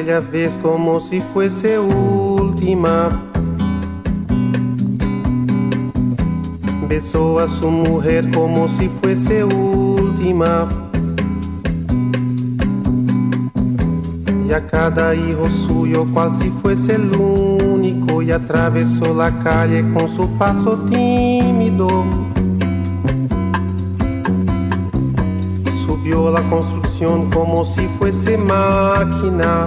Aquella vez como si fuese última. Besó a su mujer como si fuese última. Y a cada hijo suyo cual si fuese el único y atravesó la calle con su paso tímido. Subió la construcción como si fuese máquina.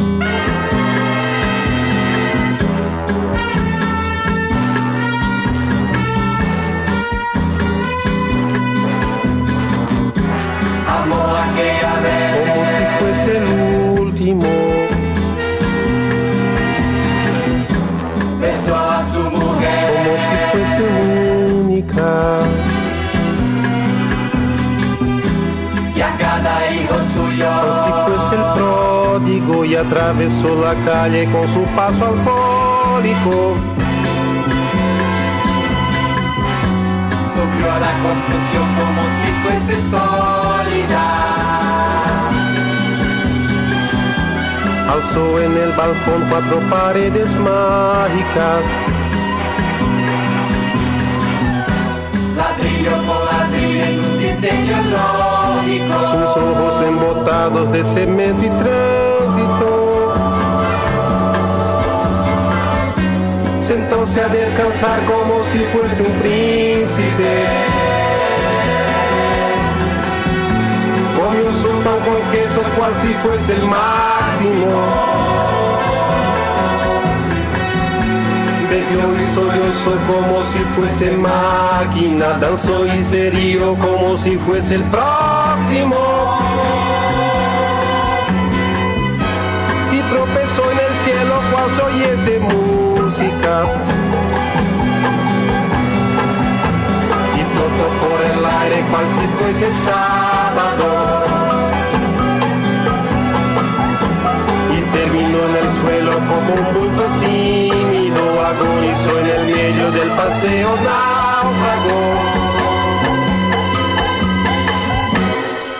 Atravesó la calle con su paso alcohólico. Subió a la construcción como si fuese sólida. Alzó en el balcón cuatro paredes mágicas. Ladrillo por ladrillo en un diseño lógico. sus ojos embotados de cemento y tránsito. A descansar como si fuese un príncipe. Comió su pan con queso cual si fuese el máximo. Bebió y sollozó como si fuese máquina, danzó y se rió como si fuese el próximo. Y tropezó en el cielo cual si oyese música. El aire cual si fuese sábado. y terminó en el suelo como un bulto tímido, agonizó en el medio del paseo náufrago.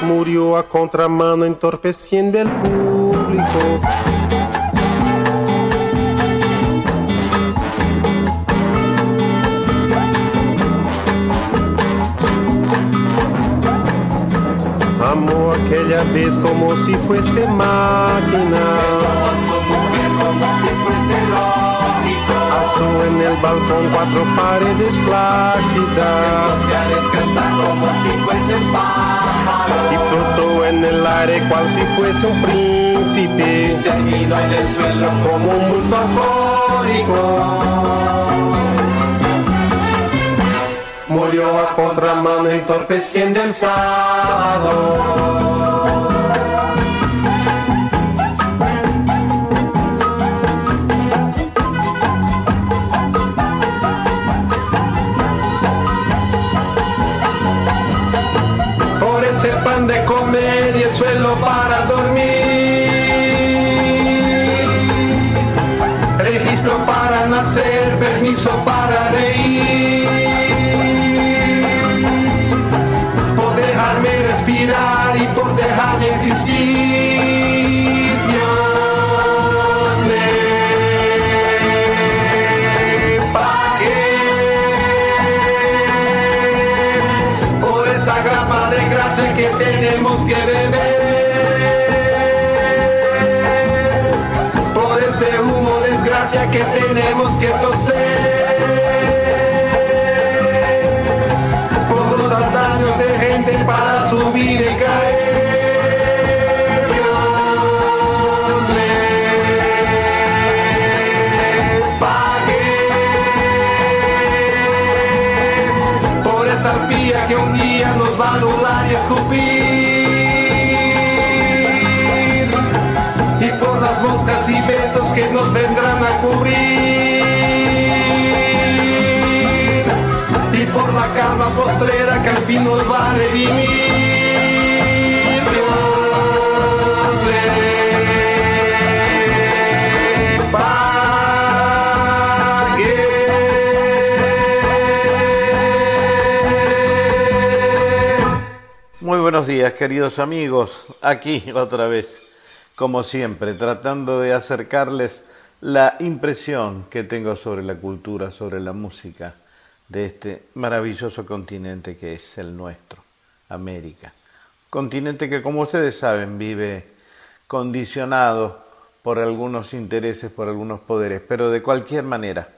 Murió a contramano entorpeciendo el público. Aquella vez como si fuese máquina. Mujer como si fuese lógico. Alzó en el balcón cuatro paredes flácidas Se a descansar como si fuese pájaro. y flotó en el aire cual si fuese un príncipe, Terminó en el suelo como un bulto contramano entorpeciendo el sábado. Que tenemos que toser. Por los andamios de gente para subir y besos que nos vendrán a cubrir y por la calma postrera que al fin nos va a redimir. Muy buenos días, queridos amigos. Aquí otra vez, como siempre, tratando de acercarles la impresión que tengo sobre la cultura, sobre la música de este maravilloso continente que es el nuestro, América. Continente que, como ustedes saben, vive condicionado por algunos intereses, por algunos poderes, pero de cualquier manera,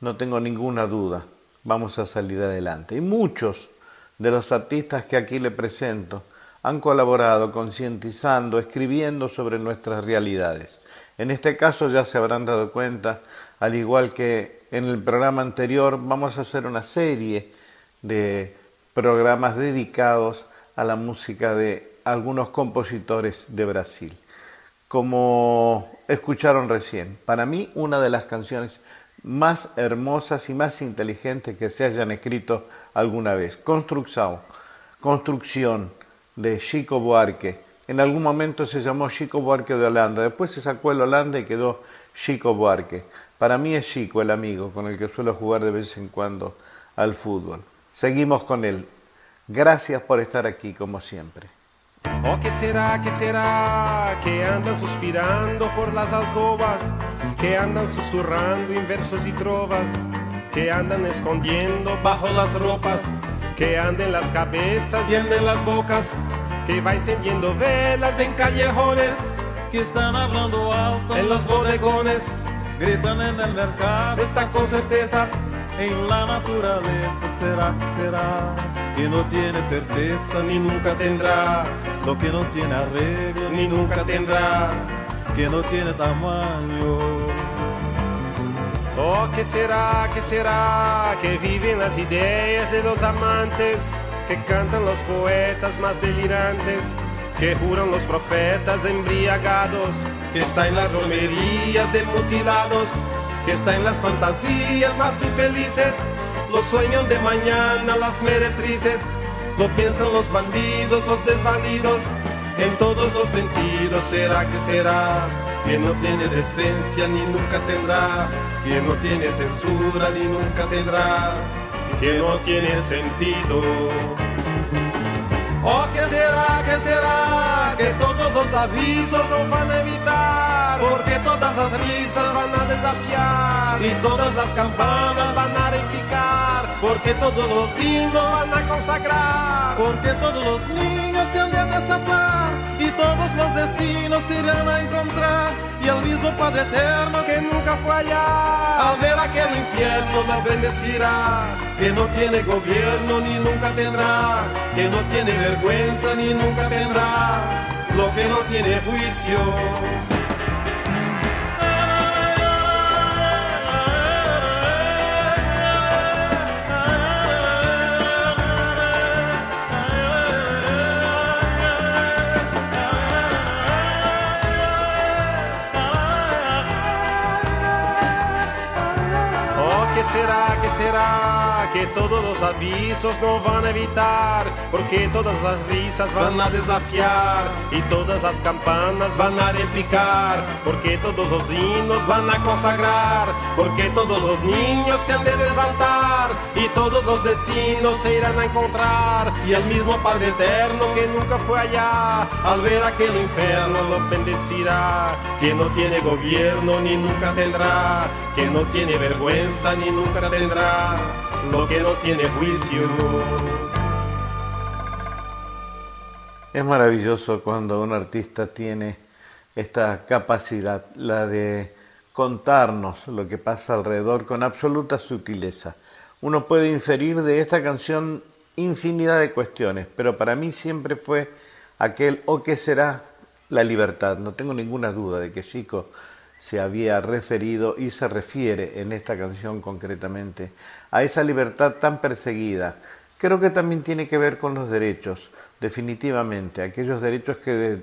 no tengo ninguna duda, vamos a salir adelante. Y muchos de los artistas que aquí le presento han colaborado concientizando, escribiendo sobre nuestras realidades. En este caso ya se habrán dado cuenta, al igual que en el programa anterior, vamos a hacer una serie de programas dedicados a la música de algunos compositores de Brasil. Como escucharon recién, para mí una de las canciones más hermosas y más inteligentes que se hayan escrito alguna vez. Construcción, Construcción de Chico Buarque. En algún momento se llamó Chico Buarque de Holanda, después se sacó el Holanda y quedó Chico Buarque. Para mí es Chico el amigo con el que suelo jugar de vez en cuando al fútbol. Seguimos con él. Gracias por estar aquí como siempre. Oh, ¿qué será, qué será? Que andan suspirando por las alcobas, que andan susurrando en versos y trovas, que andan escondiendo bajo las ropas, que anden las cabezas y anden las bocas, que va encendiendo velas en callejones, que están hablando alto en los bodegones, gritan en el mercado, están con certeza en la naturaleza será, será, que no tiene certeza ni nunca tendrá, lo que no tiene arreglo ni nunca tendrá. que no tiene tamaño. Oh, ¿qué será, qué será? Que viven las ideas de los amantes, que cantan los poetas más delirantes, que juran los profetas embriagados, que está en las romerías de mutilados, que está en las fantasías más infelices, los sueños de mañana, las meretrices, lo piensan los bandidos, los desvalidos, en todos los sentidos será que será, que no tiene decencia ni nunca tendrá, que no tiene censura ni nunca tendrá, que no tiene sentido. Oh, ¿qué será, qué será? Que todos los avisos nos van a evitar, porque todas las risas van a desafiar y todas las campanas van a repicar, porque todos los himnos van a consagrar, Porque todos los niños se han de desatar y todos los destinos irán a encontrar. Y el mismo Padre Eterno que nunca fue allá, al ver aquel infierno nos bendecirá, que no tiene gobierno ni nunca tendrá, que no tiene vergüenza ni nunca tendrá, lo que no tiene juicio. Será? Que todos los avisos no van a evitar, porque todas las risas van a desafiar y todas las campanas van a replicar, porque todos los himnos van a consagrar, porque todos los niños se han de resaltar y todos los destinos se irán a encontrar y el mismo Padre Eterno que nunca fue allá, al ver aquel infierno lo bendecirá, que no tiene gobierno ni nunca tendrá, que no tiene vergüenza ni nunca tendrá, lo que no tiene juicio. Es maravilloso cuando un artista tiene esta capacidad, la de contarnos lo que pasa alrededor con absoluta sutileza. Uno puede inferir de esta canción infinidad de cuestiones, pero para mí siempre fue aquel o qué será la libertad. No tengo ninguna duda de que Chico se había referido y se refiere en esta canción concretamente a esa libertad tan perseguida. Creo que también tiene que ver con los derechos, definitivamente, aquellos derechos que de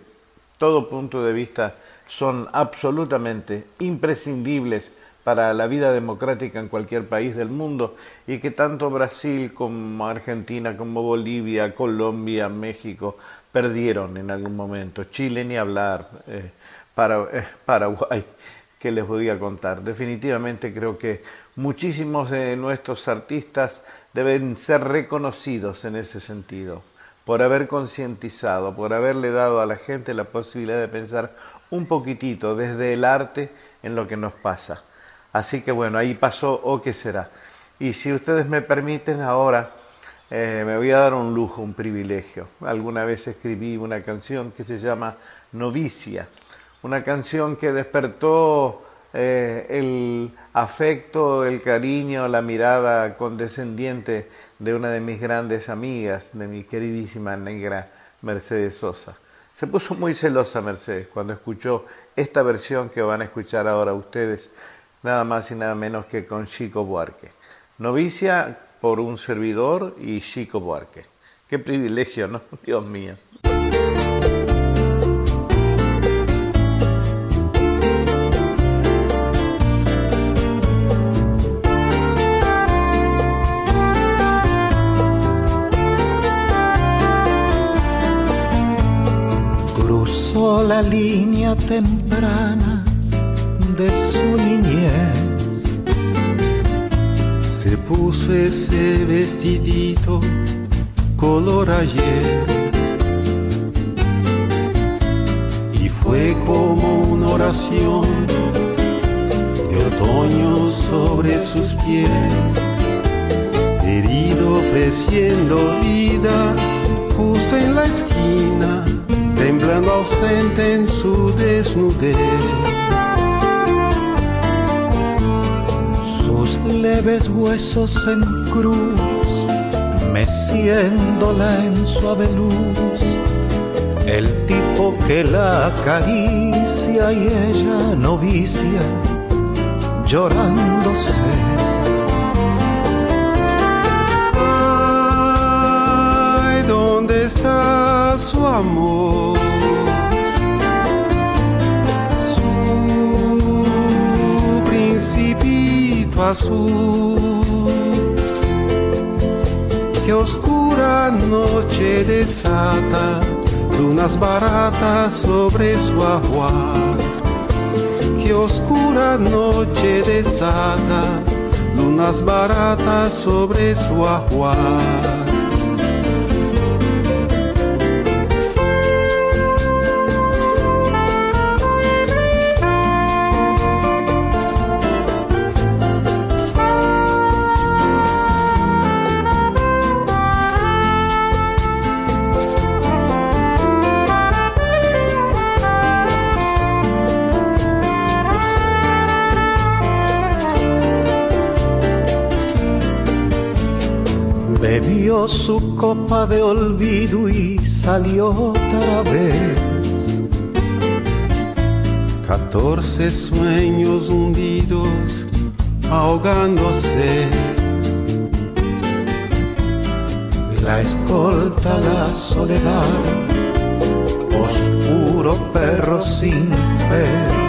todo punto de vista son absolutamente imprescindibles para la vida democrática en cualquier país del mundo y que tanto Brasil como Argentina, como Bolivia, Colombia, México perdieron en algún momento. Chile ni hablar, eh, para, eh, Paraguay que les voy a contar. Definitivamente creo que muchísimos de nuestros artistas deben ser reconocidos en ese sentido, por haber concientizado, por haberle dado a la gente la posibilidad de pensar un poquitito desde el arte en lo que nos pasa. Así que bueno, ahí pasó o qué será. Y si ustedes me permiten ahora, eh, me voy a dar un lujo, un privilegio. Alguna vez escribí una canción que se llama Novicia una canción que despertó eh, el afecto, el cariño, la mirada condescendiente de una de mis grandes amigas, de mi queridísima negra Mercedes Sosa. Se puso muy celosa Mercedes cuando escuchó esta versión que van a escuchar ahora ustedes, nada más y nada menos que con Chico Buarque. Novicia por un servidor y Chico Buarque. Qué privilegio, ¿no? Dios mío. La línea temprana de su niñez. Se puso ese vestidito color ayer. Y fue como una oración de otoño sobre sus pies. Herido ofreciendo vida justo en la esquina temblando ausente en su desnudez. Sus leves huesos en cruz, meciéndola en suave luz. El tipo que la acaricia y ella novicia, llorándose. Ay, ¿dónde está su amor? azul. Que oscura noche desata lunas baratas sobre su ajuar. Que oscura noche desata lunas baratas sobre su ajuar. su copa de olvido y salió otra vez. Catorce sueños hundidos, ahogándose. La escolta, la soledad, oscuro perro sin fe.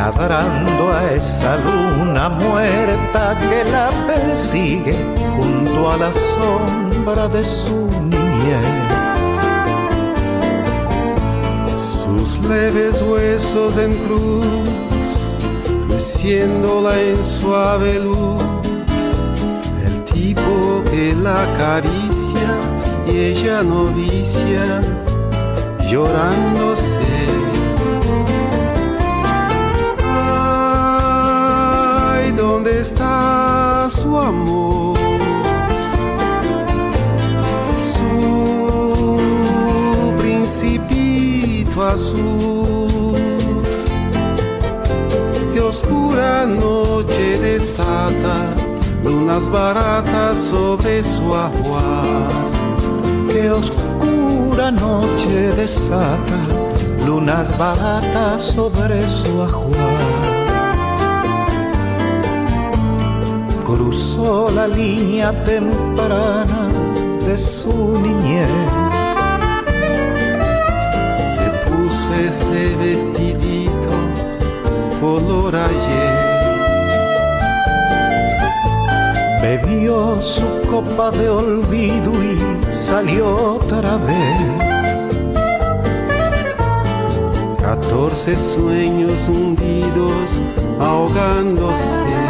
Ladrando a esa luna muerta que la persigue junto a la sombra de su niñez. Sus leves huesos en cruz, meciéndola en suave luz, el tipo que la acaricia y ella novicia, llorándose ¿Dónde está su amor? Su principito azul. Que oscura noche desata lunas baratas sobre su ajuar. Que oscura noche desata lunas baratas sobre su ajuar cruzó la línea temprana de su niñez. Se puso ese vestidito color ayer. Bebió su copa de olvido y salió otra vez. Catorce sueños hundidos ahogándose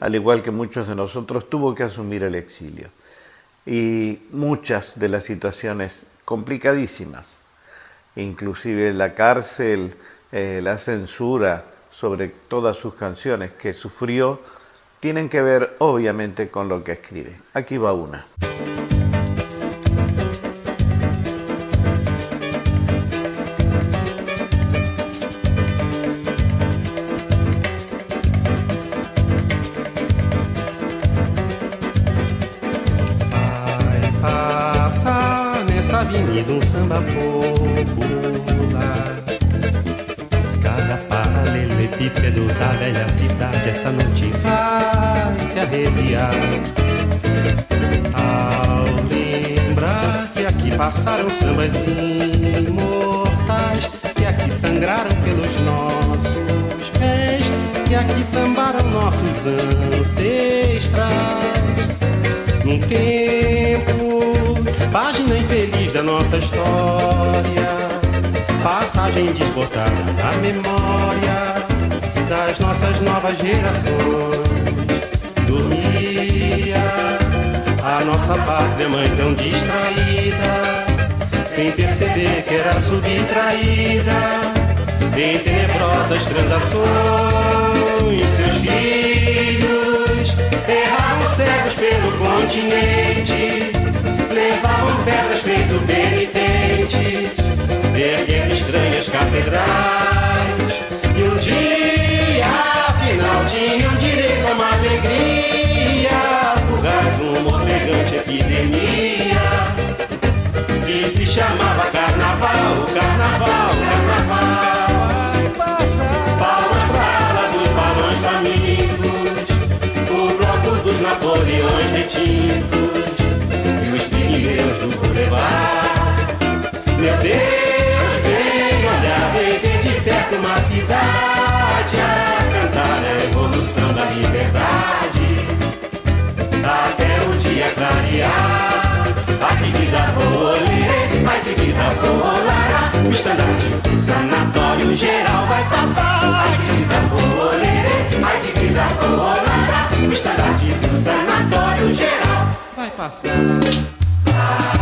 al igual que muchos de nosotros, tuvo que asumir el exilio. Y muchas de las situaciones complicadísimas, inclusive la cárcel, eh, la censura sobre todas sus canciones que sufrió, tienen que ver obviamente con lo que escribe. Aquí va una. Avenida um samba popular. Cada paralelepípedo da velha cidade essa noite vai se arrepiar. Ao lembrar que aqui passaram sambas imortais, que aqui sangraram pelos nossos pés, que aqui sambaram nossos ancestrais. Num tempo Página infeliz da nossa história, passagem desbotada na memória das nossas novas gerações. Dormia a nossa pátria mãe tão distraída, sem perceber que era subtraída em tenebrosas transações. Seus filhos erravam cegos pelo continente levavam pedras feito penitentes, erguendo estranhas catedrais. E um dia, afinal, tinham direito a uma alegria, da liberdade. Até o dia clarear, ai que vida boa, ai que vida boa, o estandarte do sanatório geral vai passar. Ai que vida boa, ai que vida boa, o estandarte do sanatório geral vai passar.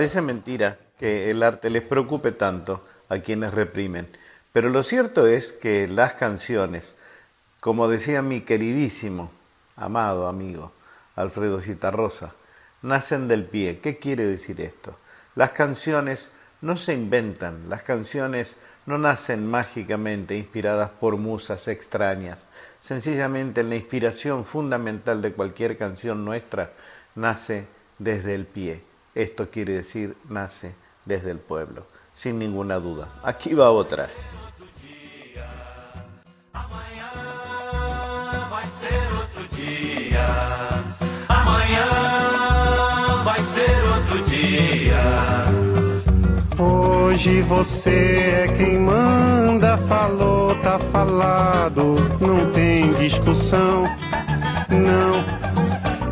Parece mentira que el arte les preocupe tanto a quienes reprimen, pero lo cierto es que las canciones, como decía mi queridísimo, amado amigo Alfredo Citarrosa, nacen del pie. ¿Qué quiere decir esto? Las canciones no se inventan, las canciones no nacen mágicamente inspiradas por musas extrañas. Sencillamente la inspiración fundamental de cualquier canción nuestra nace desde el pie. Esto quiere decir nace desde el pueblo, sin ninguna duda. Aquí va otra. Hoje você é quem manda, falou, tá falado, não tem discussão, não.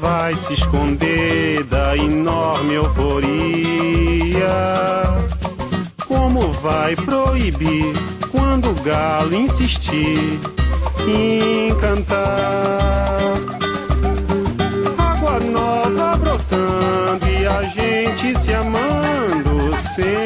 vai se esconder da enorme euforia. Como vai proibir quando o galo insistir em cantar. Água nova brotando e a gente se amando sem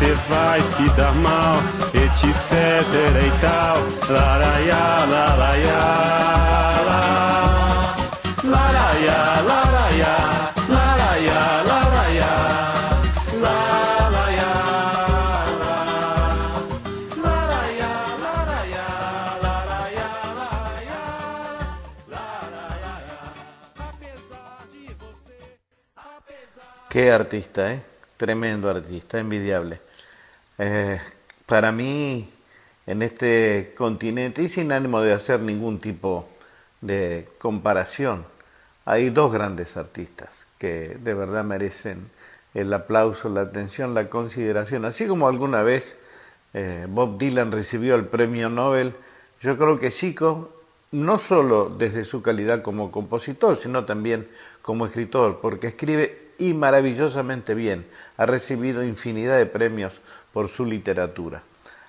Você vai se dar mal, etc e tal, laraiá, laraiá. Qué artista, ¿eh? Tremendo artista, envidiable. Eh, para mí, en este continente, y sin ánimo de hacer ningún tipo de comparación, hay dos grandes artistas que de verdad merecen el aplauso, la atención, la consideración. Así como alguna vez eh, Bob Dylan recibió el premio Nobel, yo creo que Chico, no solo desde su calidad como compositor, sino también como escritor, porque escribe y maravillosamente bien. Ha recibido infinidad de premios por su literatura.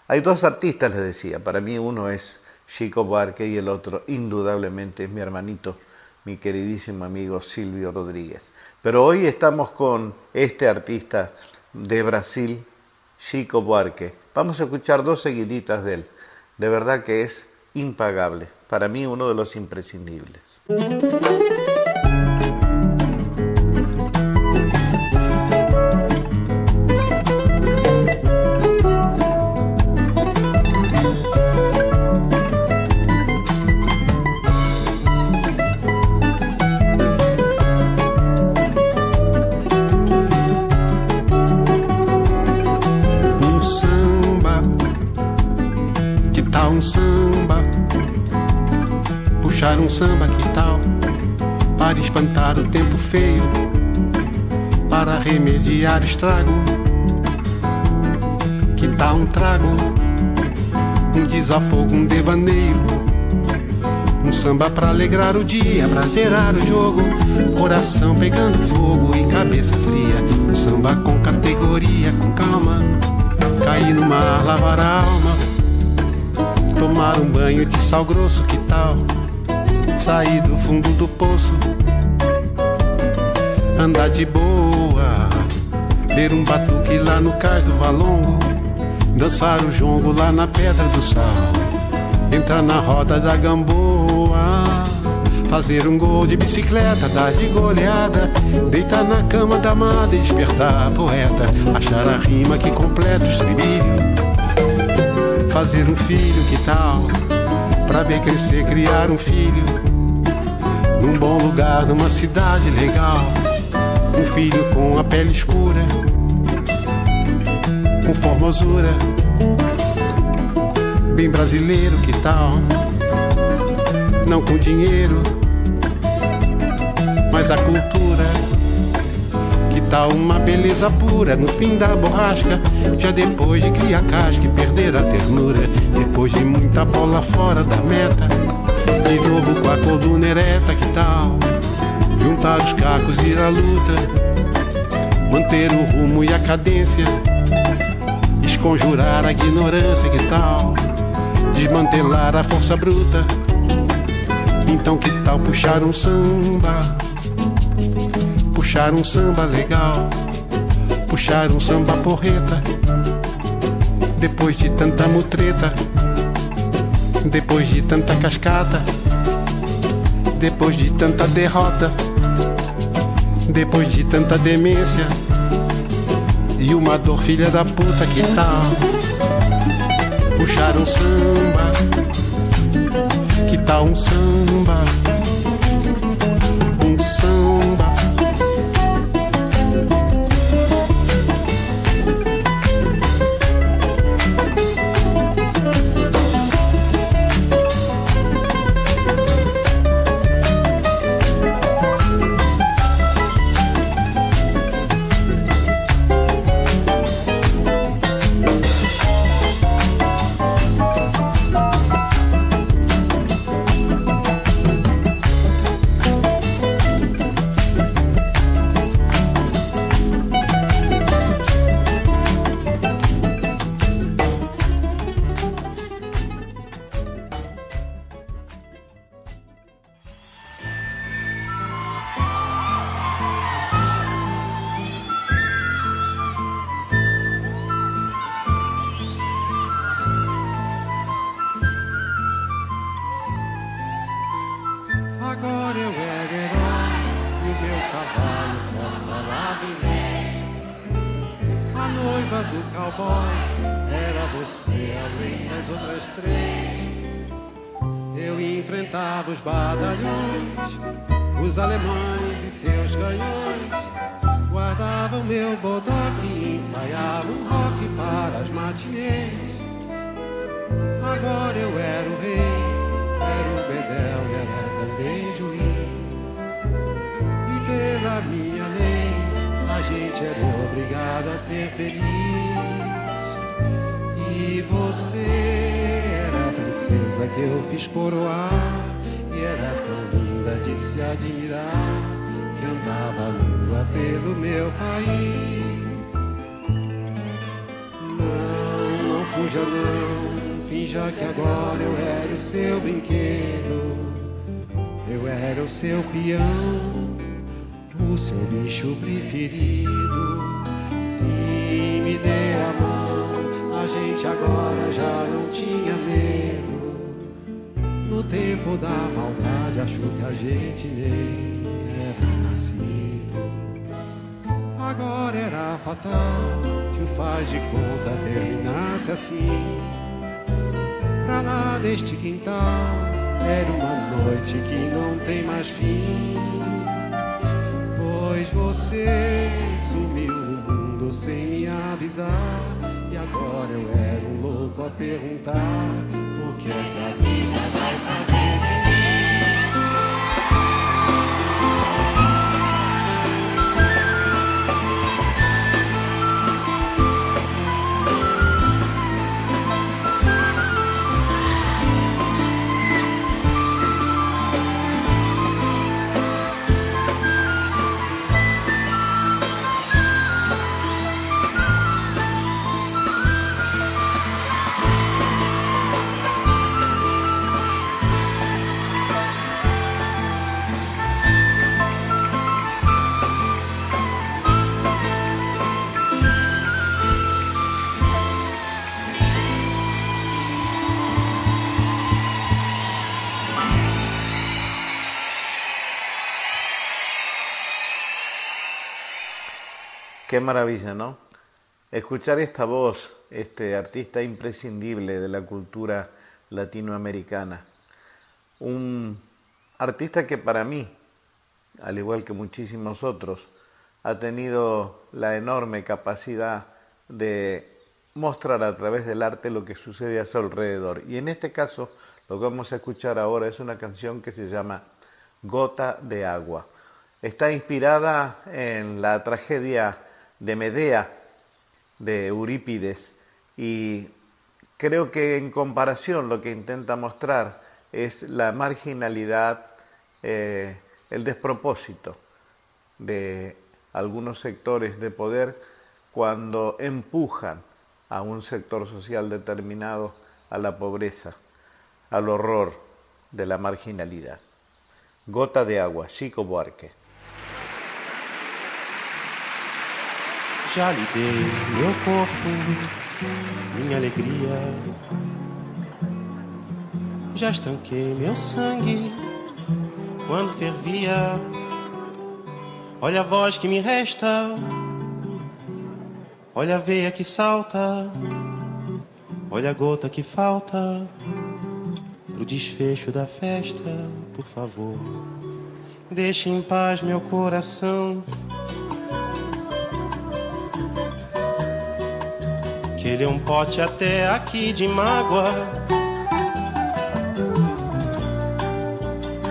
Hay dos artistas, les decía. Para mí uno es Chico Buarque y el otro indudablemente es mi hermanito, mi queridísimo amigo Silvio Rodríguez. Pero hoy estamos con este artista de Brasil, Chico Buarque. Vamos a escuchar dos seguiditas de él. De verdad que es impagable. Para mí uno de los imprescindibles. Um samba, que tal? Para espantar o tempo feio, para remediar estrago. Que tal um trago, um desafogo, um devaneio? Um samba pra alegrar o dia, pra zerar o jogo. Coração pegando fogo e cabeça fria. Um samba com categoria, com calma. Cair no mar, lavar a alma. Tomar um banho de sal grosso, que tal? Sair do fundo do poço, andar de boa, ver um batuque lá no cais do Valongo, dançar o jongo lá na Pedra do Sal, entrar na roda da Gamboa. Fazer um gol de bicicleta, dar de goleada, deitar na cama da amada e despertar a poeta, achar a rima que completa o estribilho. Fazer um filho, que tal? Pra ver crescer, criar um filho num bom lugar, numa cidade legal. Um filho com a pele escura, com formosura, bem brasileiro, que tal? Não com dinheiro, mas a cultura. Que tal uma beleza pura no fim da borrasca? Já depois de criar casca e perder a ternura, depois de muita bola fora da meta ereta, que tal? Juntar os cacos e ir à luta, manter o rumo e a cadência, esconjurar a ignorância, que tal? Desmantelar a força bruta. Então que tal puxar um samba? Puxar um samba legal, puxar um samba porreta. Depois de tanta mutreta depois de tanta cascata, depois de tanta derrota, depois de tanta demência e uma dor filha da puta que tal puxar um samba, que tal um samba, Agora eu era o rei, era o bedel e era também juiz. E pela minha lei, a gente era obrigado a ser feliz. E você era a princesa que eu fiz coroar. E era tão linda de se admirar que andava nua pelo meu país. finja não, finja que agora eu era o seu brinquedo, eu era o seu peão, o seu bicho preferido. Sim, me dê a mão, a gente agora já não tinha medo. No tempo da maldade, acho que a gente nem era nascido. Agora era fatal faz de conta terminasse assim. Pra lá deste quintal, era uma noite que não tem mais fim. Pois você sumiu no mundo sem me avisar. E agora eu era um louco a perguntar: o que é que a vida vai fazer Qué maravilla, ¿no? Escuchar esta voz, este artista imprescindible de la cultura latinoamericana. Un artista que para mí, al igual que muchísimos otros, ha tenido la enorme capacidad de mostrar a través del arte lo que sucede a su alrededor. Y en este caso, lo que vamos a escuchar ahora es una canción que se llama Gota de Agua. Está inspirada en la tragedia de Medea de Eurípides y creo que en comparación lo que intenta mostrar es la marginalidad, eh, el despropósito de algunos sectores de poder cuando empujan a un sector social determinado a la pobreza, al horror de la marginalidad. Gota de agua, Chico Buarque. Já lhe dei meu corpo, minha alegria. Já estanquei meu sangue quando fervia. Olha a voz que me resta, olha a veia que salta, olha a gota que falta pro desfecho da festa, por favor. Deixe em paz meu coração. Ele é um pote até aqui de mágoa.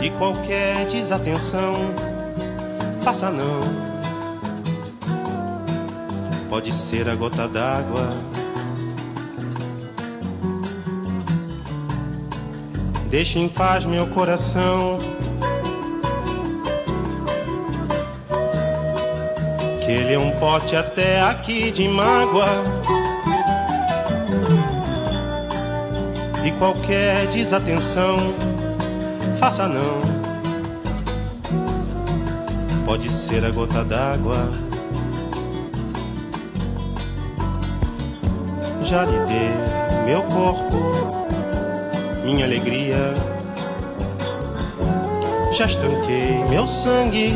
E qualquer desatenção, faça não. Pode ser a gota d'água. Deixe em paz meu coração. Que ele é um pote até aqui de mágoa. Qualquer desatenção, faça não. Pode ser a gota d'água. Já lhe dei meu corpo, minha alegria. Já estanquei meu sangue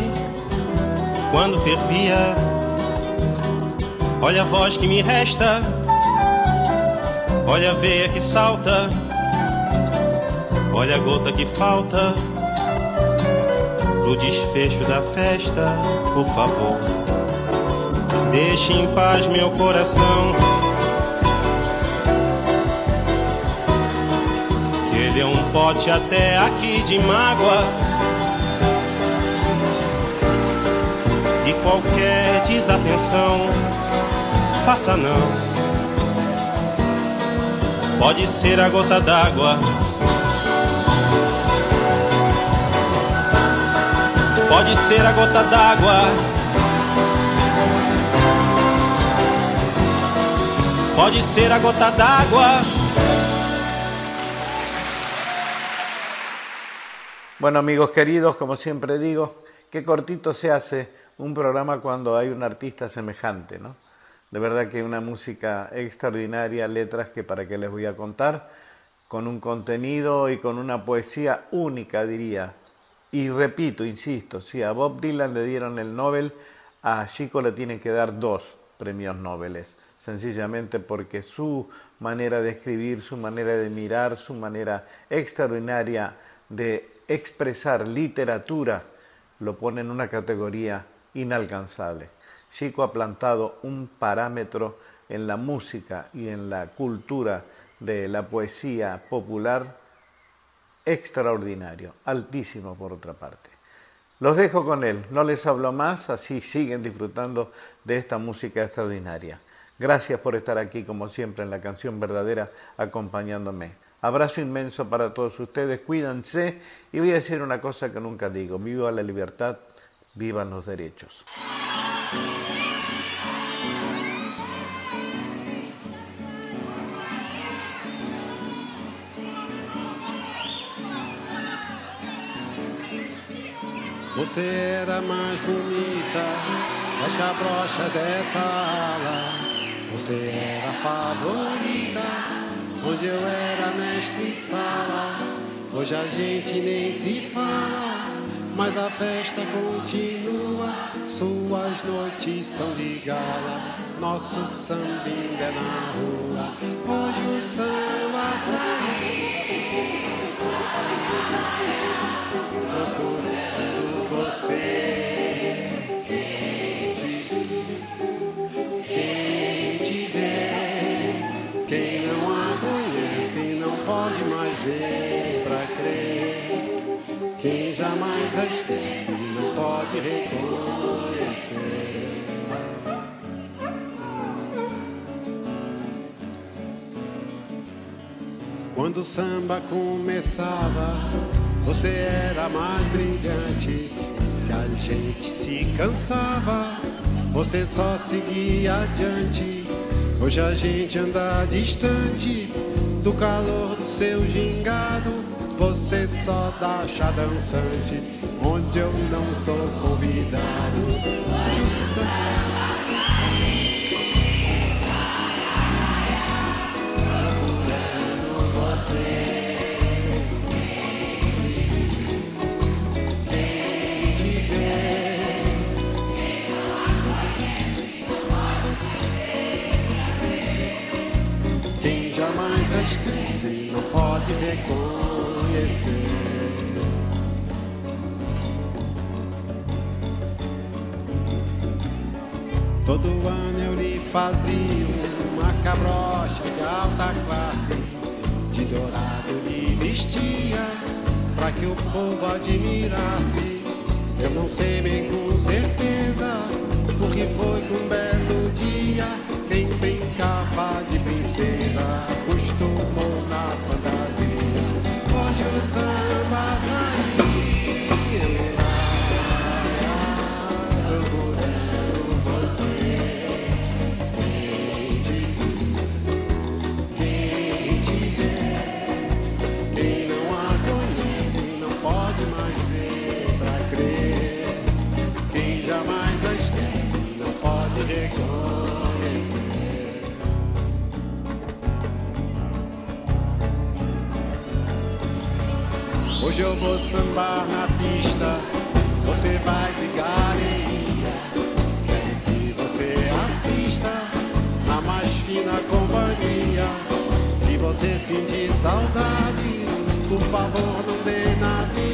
quando fervia. Olha a voz que me resta Olha a veia que salta, olha a gota que falta pro desfecho da festa, por favor. Deixe em paz meu coração. Que ele é um pote até aqui de mágoa. E qualquer desatenção, faça não pode ser a gota d'água. pode ser a gota d'água. Pode ser a gota d'água. Bueno, amigos queridos, como siempre digo, qué cortito se hace un programa cuando hay un artista semejante, ¿no? De verdad que una música extraordinaria, letras que para qué les voy a contar, con un contenido y con una poesía única, diría, y repito, insisto, si a Bob Dylan le dieron el Nobel, a Chico le tienen que dar dos premios Nobel, sencillamente porque su manera de escribir, su manera de mirar, su manera extraordinaria de expresar literatura lo pone en una categoría inalcanzable. Chico ha plantado un parámetro en la música y en la cultura de la poesía popular extraordinario, altísimo por otra parte. Los dejo con él, no les hablo más, así siguen disfrutando de esta música extraordinaria. Gracias por estar aquí como siempre en la canción verdadera acompañándome. Abrazo inmenso para todos ustedes, cuídense y voy a decir una cosa que nunca digo, viva la libertad, vivan los derechos. Você era mais bonita das cabrochas dessa ala. Você era favorita onde eu era mestre sala. Hoje a gente nem se fala, mas a festa continua. Suas noites são de gala, nosso samba ainda é na rua. Hoje o samba saiu. Pra crer. Quem jamais a esquece não pode reconhecer. Quando o samba começava, você era mais brilhante. Se a gente se cansava, você só seguia adiante. Hoje a gente anda distante do calor do seu gingado, você só dá chá dançante, onde eu não sou convidado. Reconhecer. Todo ano eu lhe fazia uma cabrocha de alta classe, de dourado lhe vestia, pra que o povo admirasse. Eu não sei bem com certeza, porque foi com um belo dia, quem Hoje eu vou sambar na pista, você vai de galeria. Quero que você assista a mais fina companhia. Se você sentir saudade, por favor não dê na vista.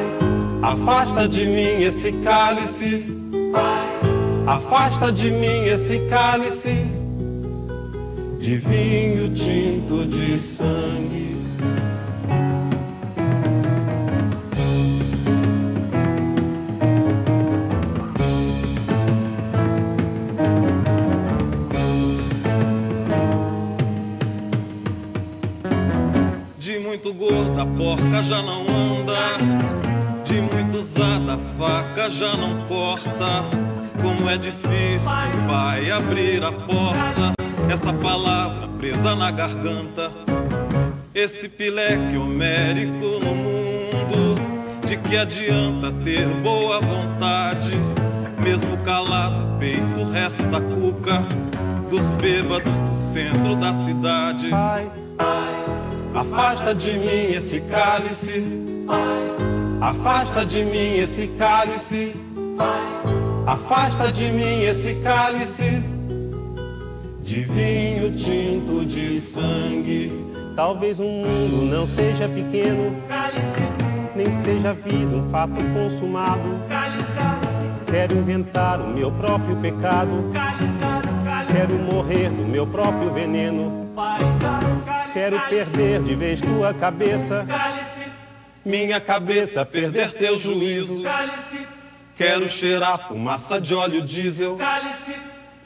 afasta de mim esse cálice, afasta de mim esse cálice de vinho tinto de sangue. muito gorda, porca já não é difícil, pai, abrir a porta. Essa palavra presa na garganta. Esse pileque homérico no mundo. De que adianta ter boa vontade? Mesmo calado, peito resta cuca. Dos bêbados do centro da cidade. Afasta de mim esse cálice. Afasta de mim esse cálice. Afasta de mim esse cálice de vinho tinto de sangue. Talvez o mundo não seja pequeno, nem seja a vida um fato consumado. Quero inventar o meu próprio pecado. Quero morrer do meu próprio veneno. Quero perder de vez tua cabeça. Minha cabeça perder teu juízo. Quero cheirar fumaça de óleo diesel.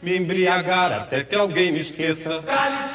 Me embriagar até que alguém me esqueça. Hoje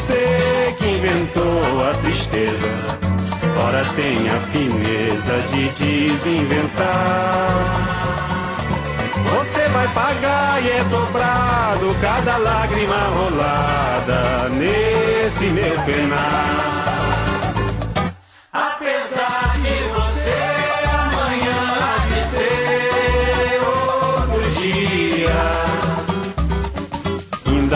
Você que inventou a tristeza, ora tem a fineza de desinventar. Você vai pagar e é dobrado cada lágrima rolada nesse meu penar.